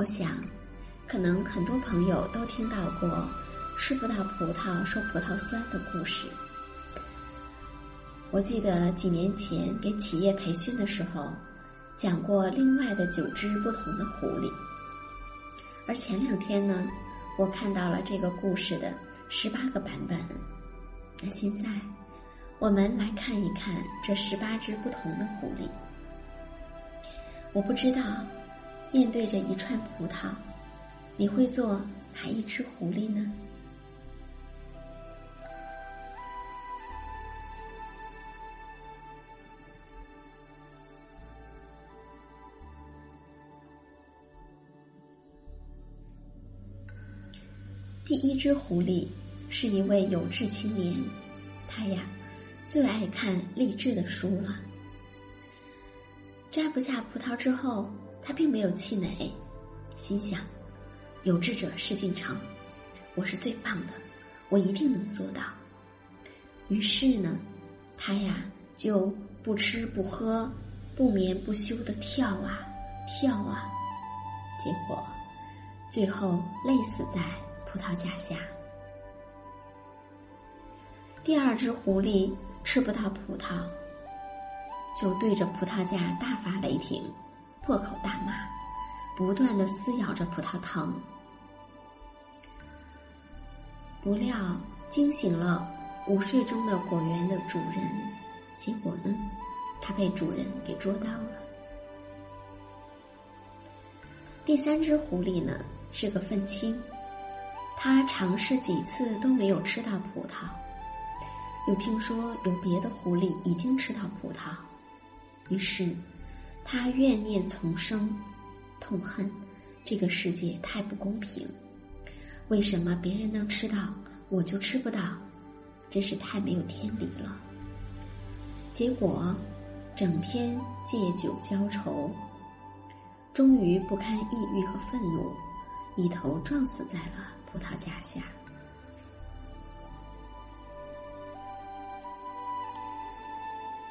我想，可能很多朋友都听到过吃不到葡萄说葡萄酸的故事。我记得几年前给企业培训的时候，讲过另外的九只不同的狐狸。而前两天呢，我看到了这个故事的十八个版本。那现在，我们来看一看这十八只不同的狐狸。我不知道。面对着一串葡萄，你会做哪一只狐狸呢？第一只狐狸是一位有志青年，他呀最爱看励志的书了。摘不下葡萄之后。他并没有气馁，心想：“有志者事竟成，我是最棒的，我一定能做到。”于是呢，他呀就不吃不喝、不眠不休的跳啊跳啊，结果最后累死在葡萄架下。第二只狐狸吃不到葡萄，就对着葡萄架大发雷霆。破口大骂，不断的撕咬着葡萄藤，不料惊醒了午睡中的果园的主人，结果呢，他被主人给捉到了。第三只狐狸呢是个愤青，他尝试几次都没有吃到葡萄，又听说有别的狐狸已经吃到葡萄，于是。他怨念丛生，痛恨这个世界太不公平。为什么别人能吃到，我就吃不到？真是太没有天理了。结果，整天借酒浇愁，终于不堪抑郁和愤怒，一头撞死在了葡萄架下。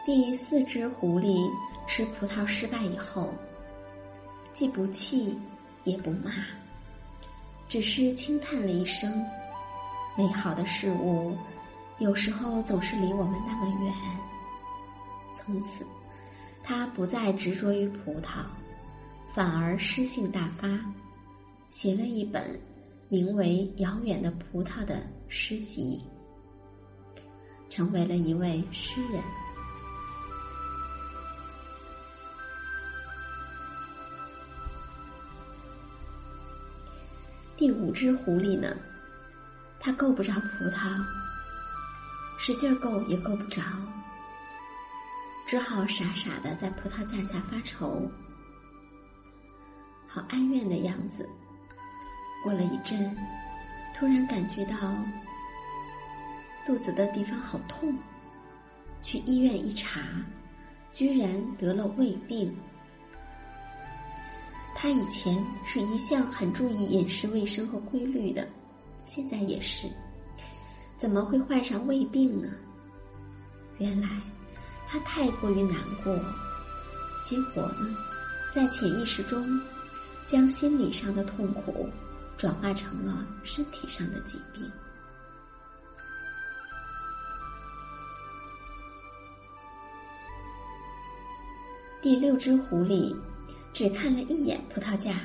第四只狐狸。吃葡萄失败以后，既不气也不骂，只是轻叹了一声，美好的事物有时候总是离我们那么远。从此，他不再执着于葡萄，反而诗性大发，写了一本名为《遥远的葡萄》的诗集，成为了一位诗人。第五只狐狸呢？它够不着葡萄，使劲儿够也够不着，只好傻傻的在葡萄架下发愁，好哀怨的样子。过了一阵，突然感觉到肚子的地方好痛，去医院一查，居然得了胃病。他以前是一向很注意饮食卫生和规律的，现在也是，怎么会患上胃病呢？原来他太过于难过，结果呢，在潜意识中，将心理上的痛苦转化成了身体上的疾病。第六只狐狸。只看了一眼葡萄架，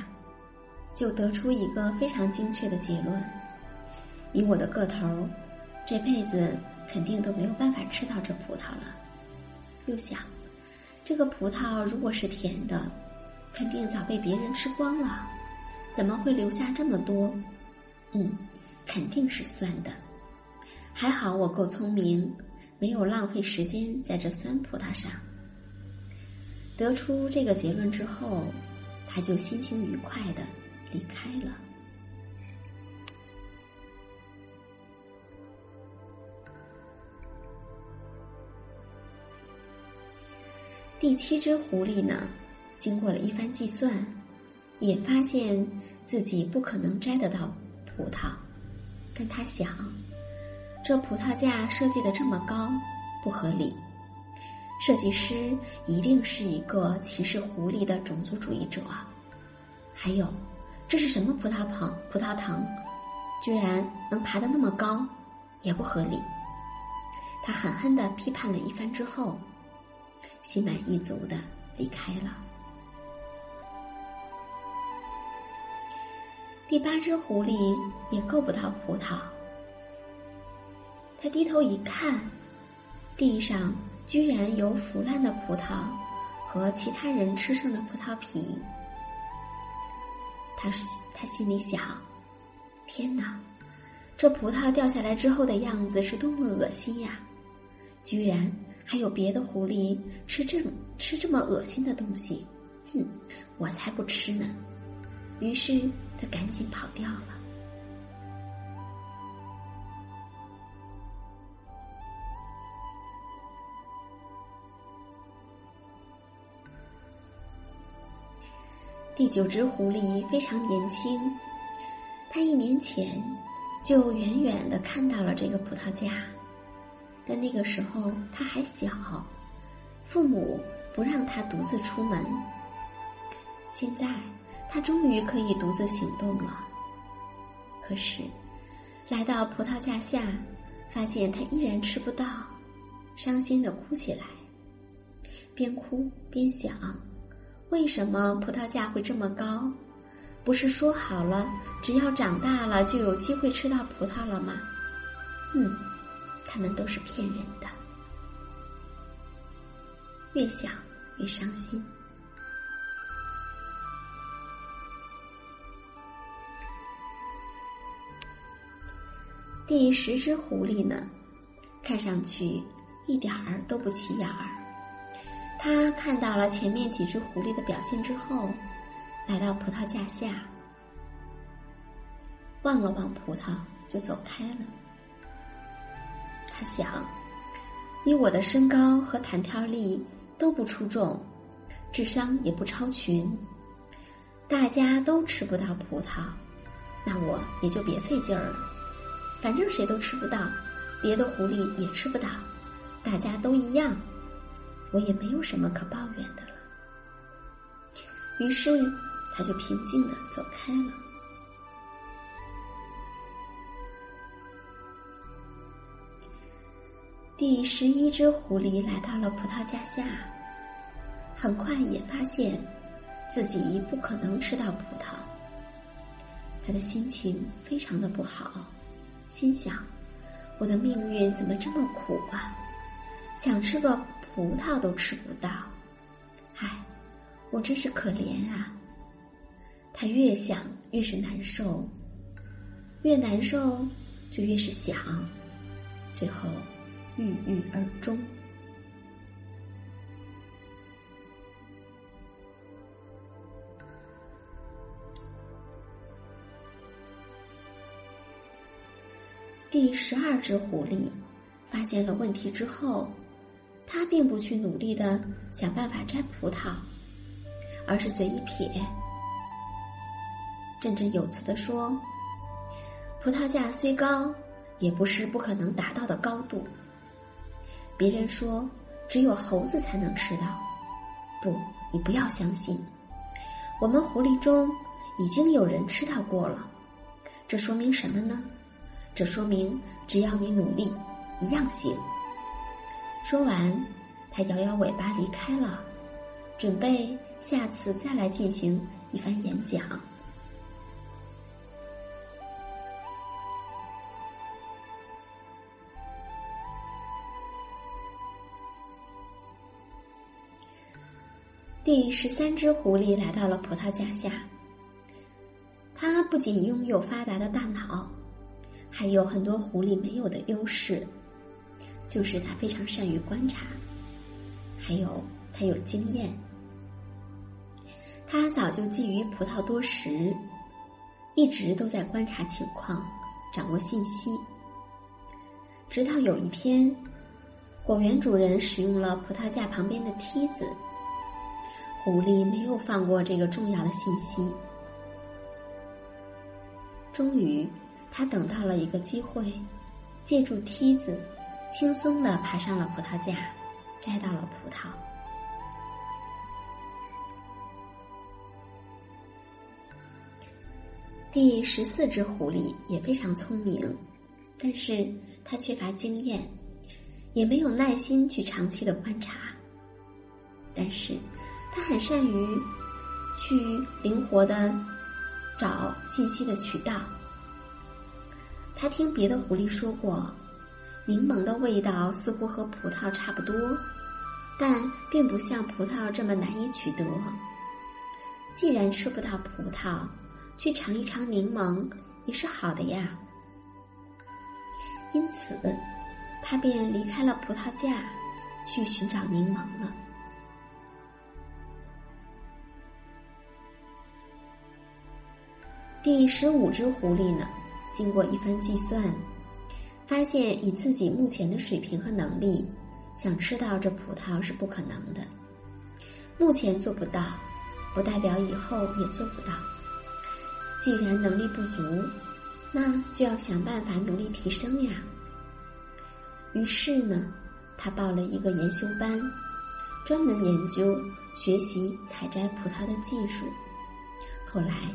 就得出一个非常精确的结论：以我的个头，这辈子肯定都没有办法吃到这葡萄了。又想，这个葡萄如果是甜的，肯定早被别人吃光了，怎么会留下这么多？嗯，肯定是酸的。还好我够聪明，没有浪费时间在这酸葡萄上。得出这个结论之后，他就心情愉快的离开了。第七只狐狸呢，经过了一番计算，也发现自己不可能摘得到葡萄，但他想，这葡萄架设计的这么高，不合理。设计师一定是一个歧视狐狸的种族主义者。还有，这是什么葡萄藤？葡萄藤居然能爬得那么高，也不合理。他狠狠的批判了一番之后，心满意足的离开了。第八只狐狸也够不到葡萄，他低头一看，地上。居然有腐烂的葡萄和其他人吃剩的葡萄皮，他他心里想：天哪，这葡萄掉下来之后的样子是多么恶心呀！居然还有别的狐狸吃这吃这么恶心的东西，哼，我才不吃呢！于是他赶紧跑掉了。第九只狐狸非常年轻，它一年前就远远的看到了这个葡萄架，但那个时候它还小，父母不让它独自出门。现在它终于可以独自行动了，可是来到葡萄架下，发现它依然吃不到，伤心的哭起来，边哭边想。为什么葡萄架会这么高？不是说好了，只要长大了就有机会吃到葡萄了吗？嗯，他们都是骗人的。越想越伤心。第十只狐狸呢，看上去一点儿都不起眼儿。他看到了前面几只狐狸的表现之后，来到葡萄架下，望了望葡萄，就走开了。他想，以我的身高和弹跳力都不出众，智商也不超群，大家都吃不到葡萄，那我也就别费劲儿了。反正谁都吃不到，别的狐狸也吃不到，大家都一样。我也没有什么可抱怨的了，于是他就平静的走开了。第十一只狐狸来到了葡萄架下，很快也发现自己不可能吃到葡萄。他的心情非常的不好，心想：我的命运怎么这么苦啊？想吃个葡萄都吃不到，唉，我真是可怜啊！他越想越是难受，越难受就越是想，最后郁郁而终。第十二只狐狸发现了问题之后。他并不去努力的想办法摘葡萄，而是嘴一撇，振振有词的说：“葡萄架虽高，也不是不可能达到的高度。别人说只有猴子才能吃到，不，你不要相信。我们狐狸中已经有人吃到过了，这说明什么呢？这说明只要你努力，一样行。”说完，他摇摇尾巴离开了，准备下次再来进行一番演讲。第十三只狐狸来到了葡萄架下，它不仅拥有发达的大脑，还有很多狐狸没有的优势。就是他非常善于观察，还有他有经验。他早就觊觎葡萄多时，一直都在观察情况，掌握信息。直到有一天，果园主人使用了葡萄架旁边的梯子，狐狸没有放过这个重要的信息。终于，他等到了一个机会，借助梯子。轻松的爬上了葡萄架，摘到了葡萄。第十四只狐狸也非常聪明，但是它缺乏经验，也没有耐心去长期的观察。但是，它很善于去灵活的找信息的渠道。他听别的狐狸说过。柠檬的味道似乎和葡萄差不多，但并不像葡萄这么难以取得。既然吃不到葡萄，去尝一尝柠檬也是好的呀。因此，他便离开了葡萄架，去寻找柠檬了。第十五只狐狸呢？经过一番计算。发现以自己目前的水平和能力，想吃到这葡萄是不可能的。目前做不到，不代表以后也做不到。既然能力不足，那就要想办法努力提升呀。于是呢，他报了一个研修班，专门研究学习采摘葡萄的技术。后来，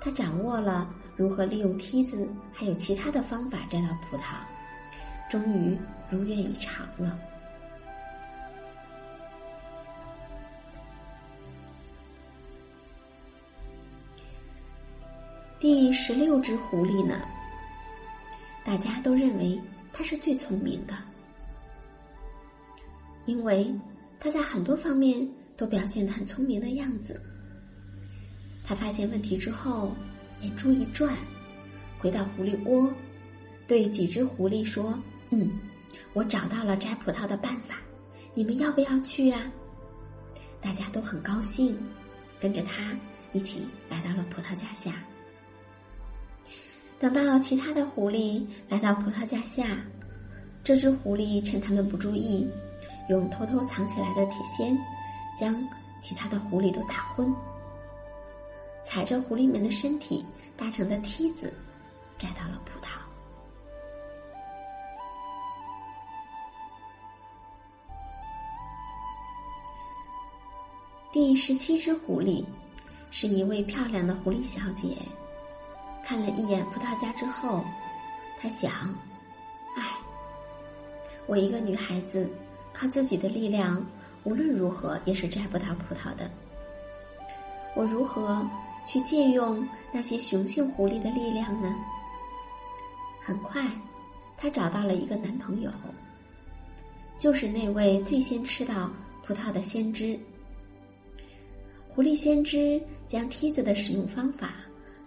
他掌握了。如何利用梯子，还有其他的方法摘到葡萄，终于如愿以偿了。第十六只狐狸呢？大家都认为它是最聪明的，因为它在很多方面都表现的很聪明的样子。他发现问题之后。眼珠一转，回到狐狸窝，对几只狐狸说：“嗯，我找到了摘葡萄的办法，你们要不要去呀？”大家都很高兴，跟着他一起来到了葡萄架下。等到其他的狐狸来到葡萄架下，这只狐狸趁他们不注意，用偷偷藏起来的铁锨将其他的狐狸都打昏。踩着狐狸们的身体搭成的梯子，摘到了葡萄。第十七只狐狸是一位漂亮的狐狸小姐，看了一眼葡萄架之后，她想：“哎，我一个女孩子，靠自己的力量，无论如何也是摘不到葡萄的。我如何去借用那些雄性狐狸的力量呢？很快，她找到了一个男朋友，就是那位最先吃到葡萄的先知。狐狸先知将梯子的使用方法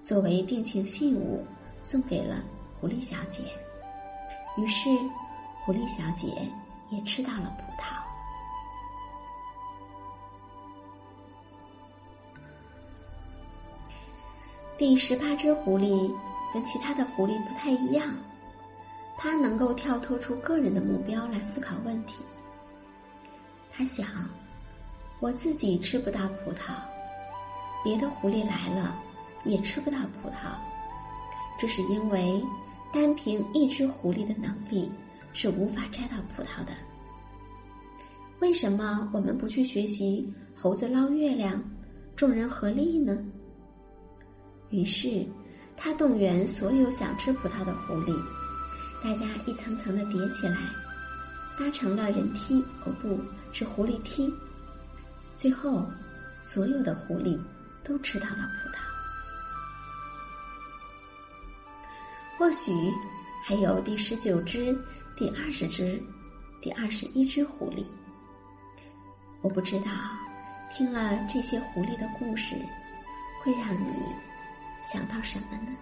作为定情信物送给了狐狸小姐，于是狐狸小姐也吃到了葡萄。第十八只狐狸跟其他的狐狸不太一样，它能够跳脱出个人的目标来思考问题。他想。我自己吃不到葡萄，别的狐狸来了也吃不到葡萄，这是因为单凭一只狐狸的能力是无法摘到葡萄的。为什么我们不去学习猴子捞月亮，众人合力呢？于是，他动员所有想吃葡萄的狐狸，大家一层层的叠起来，搭成了人梯，哦，不是狐狸梯。最后，所有的狐狸都吃到了葡萄。或许还有第十九只、第二十只、第二十一只狐狸。我不知道，听了这些狐狸的故事，会让你想到什么呢？